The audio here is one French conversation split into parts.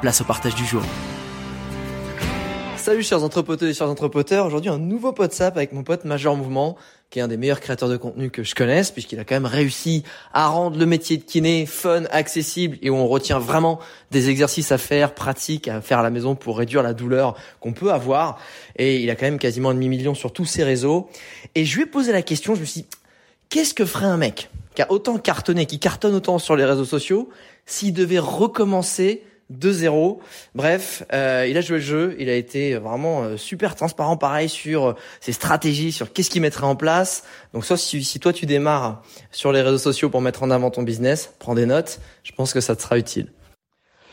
place au partage du jour. Salut chers entrepoteurs et chers entrepoteurs, aujourd'hui un nouveau WhatsApp avec mon pote Major Mouvement, qui est un des meilleurs créateurs de contenu que je connaisse, puisqu'il a quand même réussi à rendre le métier de kiné fun, accessible, et où on retient vraiment des exercices à faire, pratiques, à faire à la maison pour réduire la douleur qu'on peut avoir. Et il a quand même quasiment un demi-million sur tous ses réseaux. Et je lui ai posé la question, je me suis dit, qu'est-ce que ferait un mec qui a autant cartonné, qui cartonne autant sur les réseaux sociaux, s'il devait recommencer 2-0. Bref, euh, il a joué le jeu, il a été vraiment euh, super transparent pareil sur euh, ses stratégies, sur qu'est-ce qu'il mettrait en place. Donc soit si, si, toi tu démarres sur les réseaux sociaux pour mettre en avant ton business, prends des notes, je pense que ça te sera utile.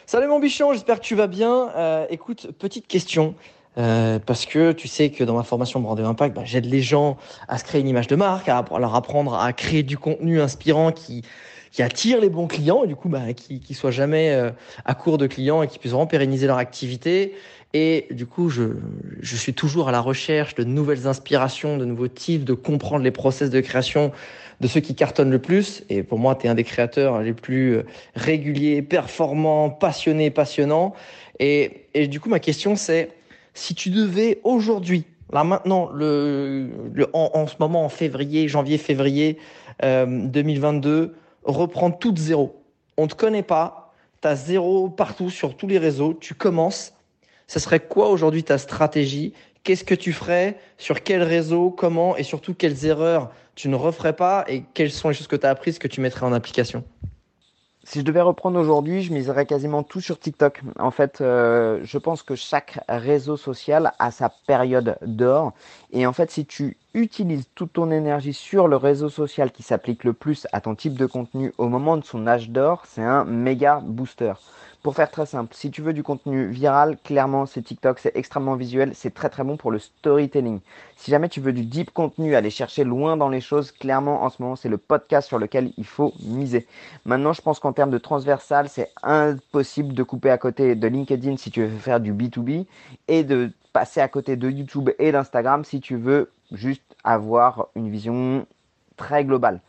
Salut mon bichon, j'espère que tu vas bien. Euh, écoute, petite question. Parce que tu sais que dans ma formation Brand Impact, bah, j'aide les gens à se créer une image de marque, à leur apprendre à créer du contenu inspirant qui qui attire les bons clients et du coup bah, qui qui soient jamais euh, à court de clients et qui puissent vraiment pérenniser leur activité. Et du coup, je, je suis toujours à la recherche de nouvelles inspirations, de nouveaux types, de comprendre les process de création de ceux qui cartonnent le plus. Et pour moi, tu es un des créateurs les plus euh, réguliers, performants, passionnés, passionnants. Et, et du coup, ma question, c'est si tu devais aujourd'hui, là maintenant, le, le en, en, ce moment, en février, janvier, février euh, 2022, reprendre tout de zéro. On te connaît pas, tu as zéro partout sur tous les réseaux, tu commences. Ce serait quoi aujourd'hui ta stratégie? Qu'est-ce que tu ferais? Sur quel réseau? Comment? Et surtout, quelles erreurs tu ne referais pas? Et quelles sont les choses que tu as apprises que tu mettrais en application? Si je devais reprendre aujourd'hui, je miserais quasiment tout sur TikTok. En fait, euh, je pense que chaque réseau social a sa période d'or. Et en fait, si tu utilises toute ton énergie sur le réseau social qui s'applique le plus à ton type de contenu au moment de son âge d'or, c'est un méga booster. Pour faire très simple, si tu veux du contenu viral, clairement c'est TikTok, c'est extrêmement visuel, c'est très très bon pour le storytelling. Si jamais tu veux du deep contenu, aller chercher loin dans les choses, clairement en ce moment c'est le podcast sur lequel il faut miser. Maintenant je pense qu'en termes de transversal, c'est impossible de couper à côté de LinkedIn si tu veux faire du B2B et de passer à côté de YouTube et d'Instagram si tu veux juste avoir une vision très globale.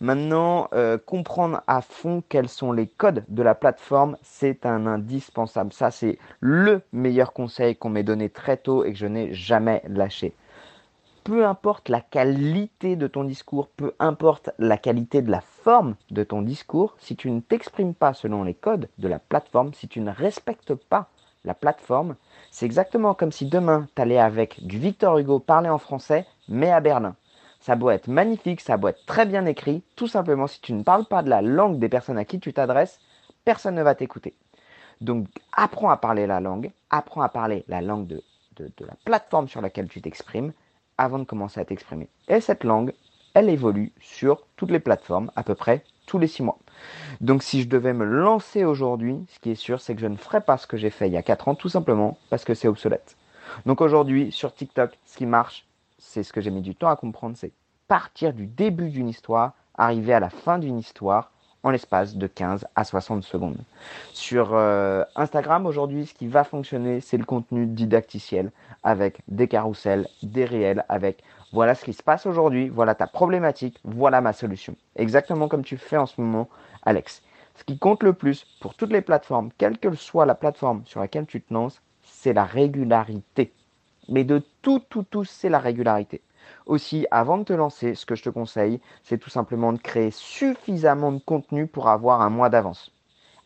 Maintenant, euh, comprendre à fond quels sont les codes de la plateforme, c'est un indispensable. Ça, c'est le meilleur conseil qu'on m'ait donné très tôt et que je n'ai jamais lâché. Peu importe la qualité de ton discours, peu importe la qualité de la forme de ton discours, si tu ne t'exprimes pas selon les codes de la plateforme, si tu ne respectes pas la plateforme, c'est exactement comme si demain tu allais avec du Victor Hugo parler en français, mais à Berlin. Ça doit être magnifique, ça doit être très bien écrit. Tout simplement, si tu ne parles pas de la langue des personnes à qui tu t'adresses, personne ne va t'écouter. Donc, apprends à parler la langue, apprends à parler la langue de, de la plateforme sur laquelle tu t'exprimes avant de commencer à t'exprimer. Et cette langue, elle évolue sur toutes les plateformes à peu près tous les six mois. Donc si je devais me lancer aujourd'hui, ce qui est sûr, c'est que je ne ferais pas ce que j'ai fait il y a quatre ans, tout simplement parce que c'est obsolète. Donc aujourd'hui, sur TikTok, ce qui marche, c'est ce que j'ai mis du temps à comprendre, c'est partir du début d'une histoire, arriver à la fin d'une histoire en l'espace de 15 à 60 secondes. Sur euh, Instagram, aujourd'hui, ce qui va fonctionner, c'est le contenu didacticiel avec des carousels, des réels, avec voilà ce qui se passe aujourd'hui, voilà ta problématique, voilà ma solution. Exactement comme tu fais en ce moment, Alex. Ce qui compte le plus pour toutes les plateformes, quelle que soit la plateforme sur laquelle tu te lances, c'est la régularité. Mais de tout, tout, tout, c'est la régularité. Aussi, avant de te lancer, ce que je te conseille, c'est tout simplement de créer suffisamment de contenu pour avoir un mois d'avance.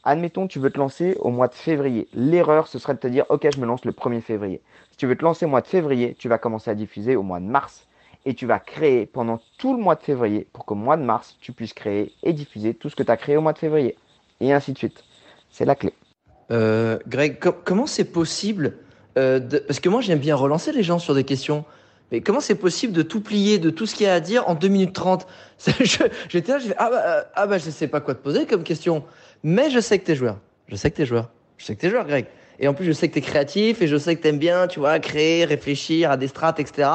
Admettons, tu veux te lancer au mois de février. L'erreur, ce serait de te dire, OK, je me lance le 1er février. Si tu veux te lancer au mois de février, tu vas commencer à diffuser au mois de mars. Et tu vas créer pendant tout le mois de février pour qu'au mois de mars, tu puisses créer et diffuser tout ce que tu as créé au mois de février. Et ainsi de suite. C'est la clé. Euh, Greg, comment c'est possible euh, de... Parce que moi, j'aime bien relancer les gens sur des questions. Mais comment c'est possible de tout plier, de tout ce qu'il y a à dire en 2 minutes 30 J'étais là, je fais, ah bah, euh, ah bah, je sais pas quoi te poser comme question. Mais je sais que t'es joueur. Je sais que t'es joueur. Je sais que t'es joueur, Greg. Et en plus, je sais que t'es créatif et je sais que t'aimes bien, tu vois, créer, réfléchir à des strates, etc.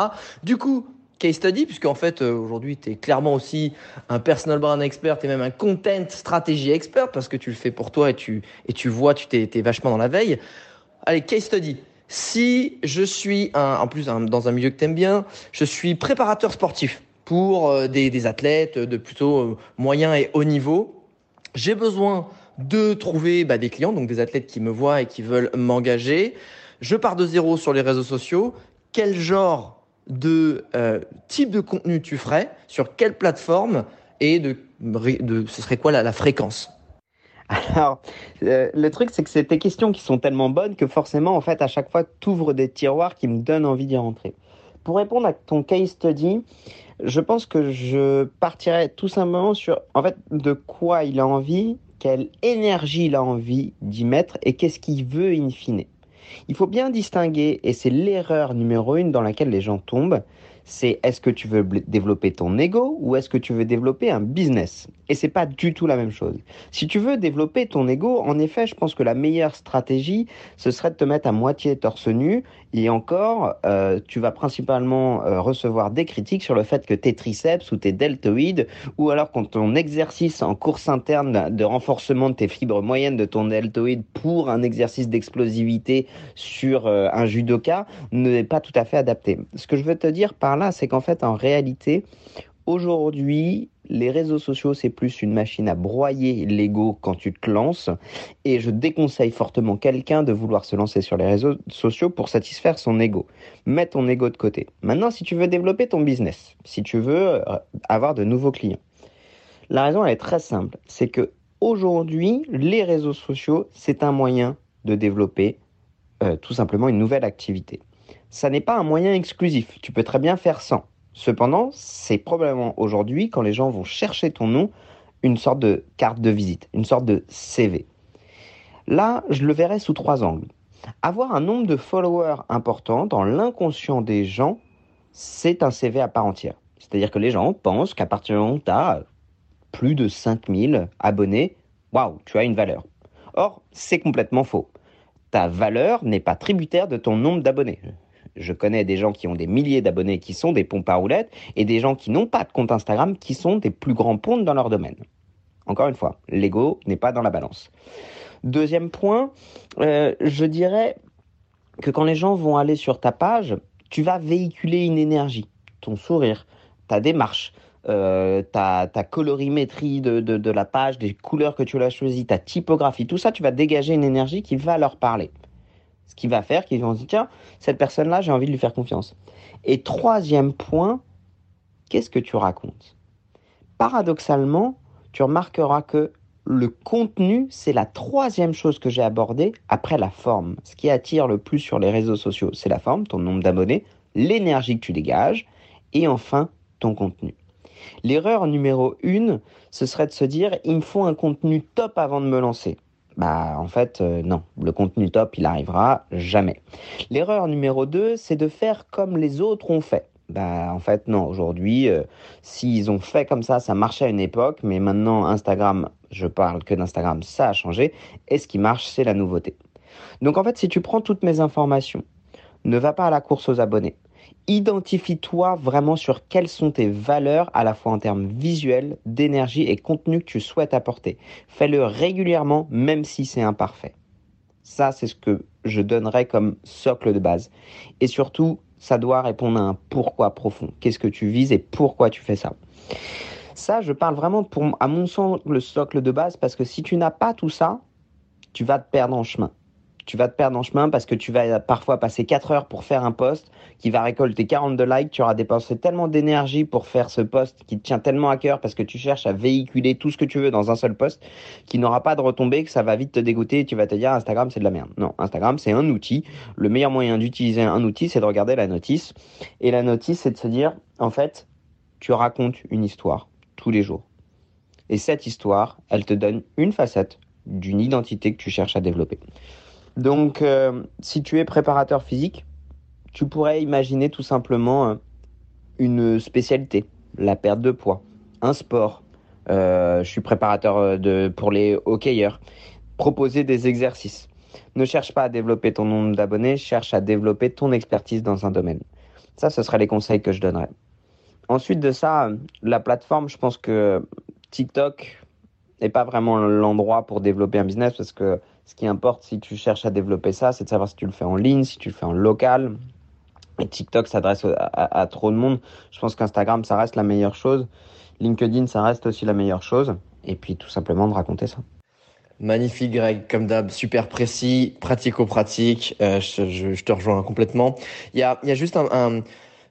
Du coup, case study, puisque en fait, euh, aujourd'hui, tu es clairement aussi un personal brand expert et même un content stratégie expert parce que tu le fais pour toi et tu, et tu vois, tu t'es, vachement dans la veille. Allez, case study. Si je suis un, en plus dans un milieu que t'aimes bien, je suis préparateur sportif pour euh, des, des, athlètes de plutôt euh, moyen et haut niveau. J'ai besoin de trouver bah, des clients, donc des athlètes qui me voient et qui veulent m'engager. Je pars de zéro sur les réseaux sociaux. Quel genre de euh, type de contenu tu ferais, sur quelle plateforme et de, ce serait quoi la, fréquence? Alors, euh, le truc, c'est que c'est tes questions qui sont tellement bonnes que forcément, en fait, à chaque fois, tu ouvres des tiroirs qui me donnent envie d'y rentrer. Pour répondre à ton case study, je pense que je partirais tout simplement sur, en fait, de quoi il a envie, quelle énergie il a envie d'y mettre et qu'est-ce qu'il veut in fine. Il faut bien distinguer, et c'est l'erreur numéro une dans laquelle les gens tombent, c'est est-ce que tu veux développer ton ego ou est-ce que tu veux développer un business? Et c'est pas du tout la même chose. Si tu veux développer ton ego, en effet, je pense que la meilleure stratégie, ce serait de te mettre à moitié torse nu et encore, euh, tu vas principalement euh, recevoir des critiques sur le fait que tes triceps ou tes deltoïdes ou alors quand ton exercice en course interne de renforcement de tes fibres moyennes de ton deltoïde pour un exercice d'explosivité sur euh, un judoka n'est pas tout à fait adapté. Ce que je veux te dire par là, c'est qu'en fait, en réalité, aujourd'hui, les réseaux sociaux, c'est plus une machine à broyer l'ego quand tu te lances. Et je déconseille fortement quelqu'un de vouloir se lancer sur les réseaux sociaux pour satisfaire son ego. Mets ton ego de côté. Maintenant, si tu veux développer ton business, si tu veux euh, avoir de nouveaux clients, la raison elle est très simple. C'est que aujourd'hui, les réseaux sociaux, c'est un moyen de développer euh, tout simplement une nouvelle activité ça n'est pas un moyen exclusif. Tu peux très bien faire sans. Cependant, c'est probablement aujourd'hui, quand les gens vont chercher ton nom, une sorte de carte de visite, une sorte de CV. Là, je le verrais sous trois angles. Avoir un nombre de followers important dans l'inconscient des gens, c'est un CV à part entière. C'est-à-dire que les gens pensent qu'à partir du moment où tu as plus de 5000 abonnés, waouh, tu as une valeur. Or, c'est complètement faux. Ta valeur n'est pas tributaire de ton nombre d'abonnés je connais des gens qui ont des milliers d'abonnés qui sont des pompes à roulettes et des gens qui n'ont pas de compte Instagram qui sont des plus grands pontes dans leur domaine. Encore une fois, l'ego n'est pas dans la balance. Deuxième point, euh, je dirais que quand les gens vont aller sur ta page, tu vas véhiculer une énergie, ton sourire, ta démarche, euh, ta, colorimétrie de, de, la page, des couleurs que tu as choisies, ta typographie, tout ça, tu vas dégager une énergie qui va leur parler. Ce qui va faire qu'ils vont se dire, tiens, cette personne-là, j'ai envie de lui faire confiance. Et troisième point, qu'est-ce que tu racontes? Paradoxalement, tu remarqueras que le contenu, c'est la troisième chose que j'ai abordée après la forme. Ce qui attire le plus sur les réseaux sociaux, c'est la forme, ton nombre d'abonnés, l'énergie que tu dégages, et enfin ton contenu. L'erreur numéro une, ce serait de se dire, il me faut un contenu top avant de me lancer. Bah en fait euh, non, le contenu top il arrivera jamais. L'erreur numéro 2, c'est de faire comme les autres ont fait. Bah en fait non, aujourd'hui euh, s'ils ont fait comme ça, ça marchait à une époque, mais maintenant Instagram, je parle que d'Instagram, ça a changé et ce qui marche c'est la nouveauté. Donc en fait si tu prends toutes mes informations, ne va pas à la course aux abonnés identifie-toi vraiment sur quelles sont tes valeurs à la fois en termes visuels, d'énergie et contenu que tu souhaites apporter. Fais-le régulièrement même si c'est imparfait. Ça, c'est ce que je donnerais comme socle de base. Et surtout, ça doit répondre à un pourquoi profond. Qu'est-ce que tu vises et pourquoi tu fais ça? Ça, je parle vraiment à mon sens, le socle de base parce que si tu n'as pas tout ça, tu vas te perdre en chemin tu vas te perdre en chemin parce que tu vas parfois passer 4 heures pour faire un post qui va récolter 42 likes. Tu auras dépensé tellement d'énergie pour faire ce post qui te tient tellement à cœur parce que tu cherches à véhiculer tout ce que tu veux dans un seul post qui n'aura pas de retombée, que ça va vite te dégoûter et tu vas te dire Instagram c'est de la merde. Non, Instagram c'est un outil. Le meilleur moyen d'utiliser un outil c'est de regarder la notice. Et la notice c'est de se dire en fait, tu racontes une histoire tous les jours. Et cette histoire, elle te donne une facette d'une identité que tu cherches à développer. Donc, euh, si tu es préparateur physique, tu pourrais imaginer tout simplement euh, une spécialité, la perte de poids, un sport. Euh, je suis préparateur de, pour les hockeyeurs. Proposer des exercices. Ne cherche pas à développer ton nombre d'abonnés, cherche à développer ton expertise dans un domaine. Ça, ce seraient les conseils que je donnerais. Ensuite de ça, la plateforme, je pense que TikTok n'est pas vraiment l'endroit pour développer un business parce que ce qui importe si tu cherches à développer ça, c'est de savoir si tu le fais en ligne, si tu le fais en local. Et TikTok s'adresse à, trop de monde. Je pense qu'Instagram, ça reste la meilleure chose. LinkedIn, ça reste aussi la meilleure chose. Et puis tout simplement de raconter ça. Magnifique Greg, comme d'hab, super précis, pratico-pratique. Euh, je, te rejoins complètement. Il y a, y a juste un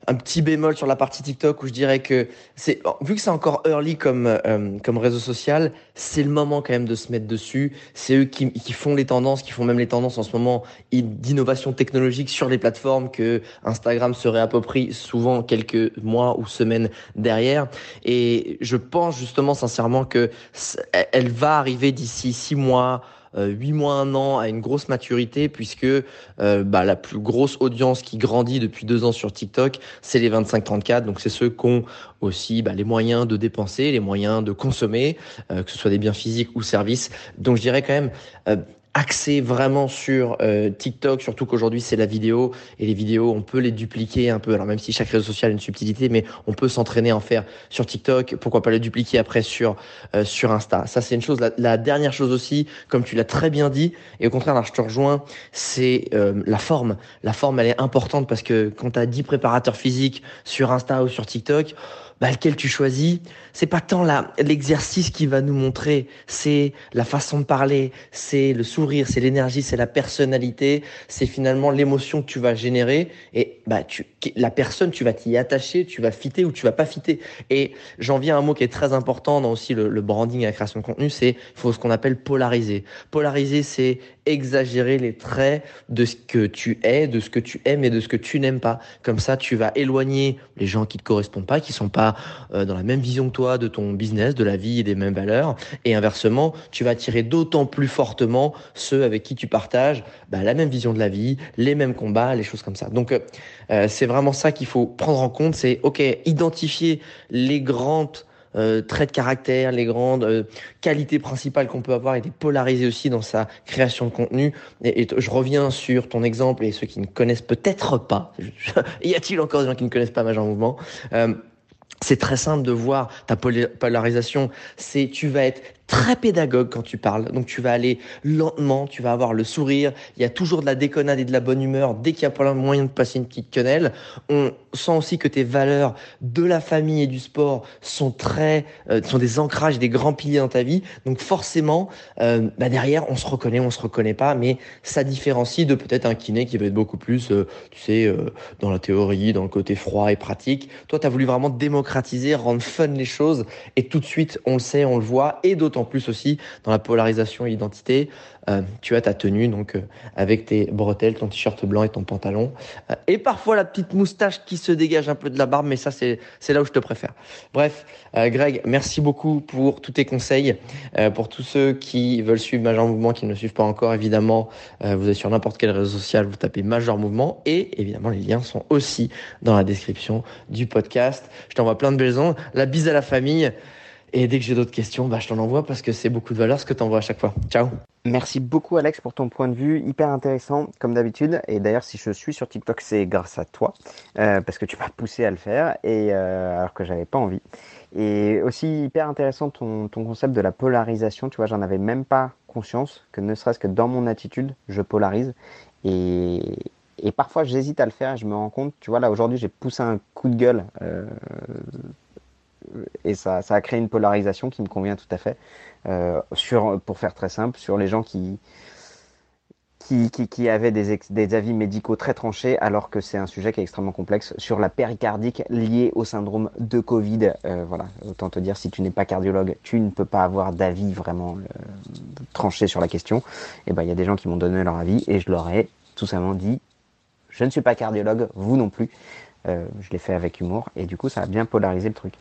petit bémol sur la partie TikTok où je dirais que c'est vu que c'est encore early comme euh, comme réseau social, c'est le moment quand même de se mettre dessus. C'est eux qui, qui font les tendances, qui font même les tendances en ce moment d'innovation technologique sur les plateformes que Instagram se réapproprie souvent quelques mois ou semaines derrière. Et je pense justement sincèrement que elle va arriver d'ici six mois 8 euh, mois, un an à une grosse maturité puisque euh, bah, la plus grosse audience qui grandit depuis deux ans sur TikTok, c'est les 25-34. Donc c'est ceux qui ont aussi bah, les moyens de dépenser, les moyens de consommer, euh, que ce soit des biens physiques ou services. Donc je dirais quand même axé vraiment sur euh, TikTok, surtout qu'aujourd'hui c'est la vidéo et les vidéos on peut les dupliquer un peu. Alors même si chaque réseau social a une subtilité, mais on peut s'entraîner à en faire sur TikTok. Pourquoi pas les dupliquer après sur euh, sur Insta. Ça c'est une chose. La, dernière chose aussi, comme tu l'as très bien dit, et au contraire là je te rejoins, c'est euh, la forme. La forme elle est importante parce que quand tu as 10 préparateurs physiques sur Insta ou sur TikTok, bah, lequel tu choisis, c'est pas tant l'exercice qui va nous montrer, c'est la façon de parler, c'est le sourire, c'est l'énergie, c'est la personnalité, c'est finalement l'émotion que tu vas générer et bah la personne tu vas t'y attacher, tu vas fitter ou tu vas pas fitter. Et j'en viens à un mot qui est très important dans aussi le, le branding et la création de contenu, c'est faut ce qu'on appelle polariser. Polariser, c'est exagérer les traits de ce que tu es, de ce que tu aimes et de ce que tu n'aimes pas. Comme ça, tu vas éloigner les gens qui te correspondent pas, qui sont pas euh, dans la même vision que toi de ton business, de la vie et des mêmes valeurs. Et inversement, tu vas attirer d'autant plus fortement ceux avec qui tu partages bah, la même vision de la vie, les mêmes combats, les choses comme ça. Donc, euh, c'est vraiment ça qu'il faut prendre en compte. C'est ok, identifier les grandes euh, traits de caractère, les grandes euh, qualités principales qu'on peut avoir et les polariser aussi dans sa création de contenu. Et, je reviens sur ton exemple et ceux qui ne connaissent peut-être pas. y a-t-il encore des gens qui ne connaissent pas Major Mouvement? Euh, c'est très simple de voir ta polarisation. C'est tu vas être très pédagogue quand tu parles. Donc tu vas aller lentement, tu vas avoir le sourire. Il y a toujours de la déconnade et de la bonne humeur dès qu'il y a pas moyen de passer une petite quenelle. On sent aussi que tes valeurs de la famille et du sport sont très, euh, sont des ancrages, des grands piliers dans ta vie. Donc forcément, euh, bah derrière, on se reconnaît, on se reconnaît pas, mais ça différencie de peut-être un kiné qui va être beaucoup plus, euh, tu sais, dans la théorie, dans le côté froid et pratique. Toi, tu as voulu vraiment démocratiser, rendre fun les choses, et tout de suite, on le sait, on le voit, et d'autant en plus aussi dans la polarisation identité. Euh, tu as ta tenue donc euh, avec tes bretelles, ton t-shirt blanc et ton pantalon, euh, et parfois la petite moustache qui se dégage un peu de la barbe, mais ça c'est là où je te préfère. Bref, Greg, merci beaucoup pour tous tes conseils. pour tous ceux qui veulent suivre Major Mouvement, qui ne le suivent pas encore, évidemment, vous êtes sur n'importe quel réseau social, vous tapez Major Mouvement, et évidemment les liens sont aussi dans la description du podcast. Je t'envoie plein de belles ondes. La bise à la famille. Et dès que j'ai d'autres questions, bah, je t'en envoie parce que c'est beaucoup de valeur ce que tu envoies à chaque fois. Ciao. Merci beaucoup Alex pour ton point de vue, hyper intéressant comme d'habitude. Et d'ailleurs, si je suis sur TikTok, c'est grâce à toi euh, parce que tu m'as poussé à le faire et euh, alors que j'avais pas envie. Et aussi hyper intéressant ton, ton concept de la polarisation. Tu vois, j'en avais même pas conscience que ne serait-ce que dans mon attitude, je polarise. Et, et parfois, j'hésite à le faire. Je me rends compte. Tu vois, là aujourd'hui, j'ai poussé un coup de gueule. Euh, et ça, ça, a créé une polarisation qui me convient tout à fait. Euh, sur, pour faire très simple, sur les gens qui qui, qui, qui avaient des, des avis médicaux très tranchés, alors que c'est un sujet qui est extrêmement complexe sur la péricardique liée au syndrome de Covid. Euh, voilà, autant te dire, si tu n'es pas cardiologue, tu ne peux pas avoir d'avis vraiment euh, tranché sur la question. Et ben, il y a des gens qui m'ont donné leur avis et je leur ai tout simplement dit, je ne suis pas cardiologue, vous non plus. Euh, je l'ai fait avec humour et du coup, ça a bien polarisé le truc.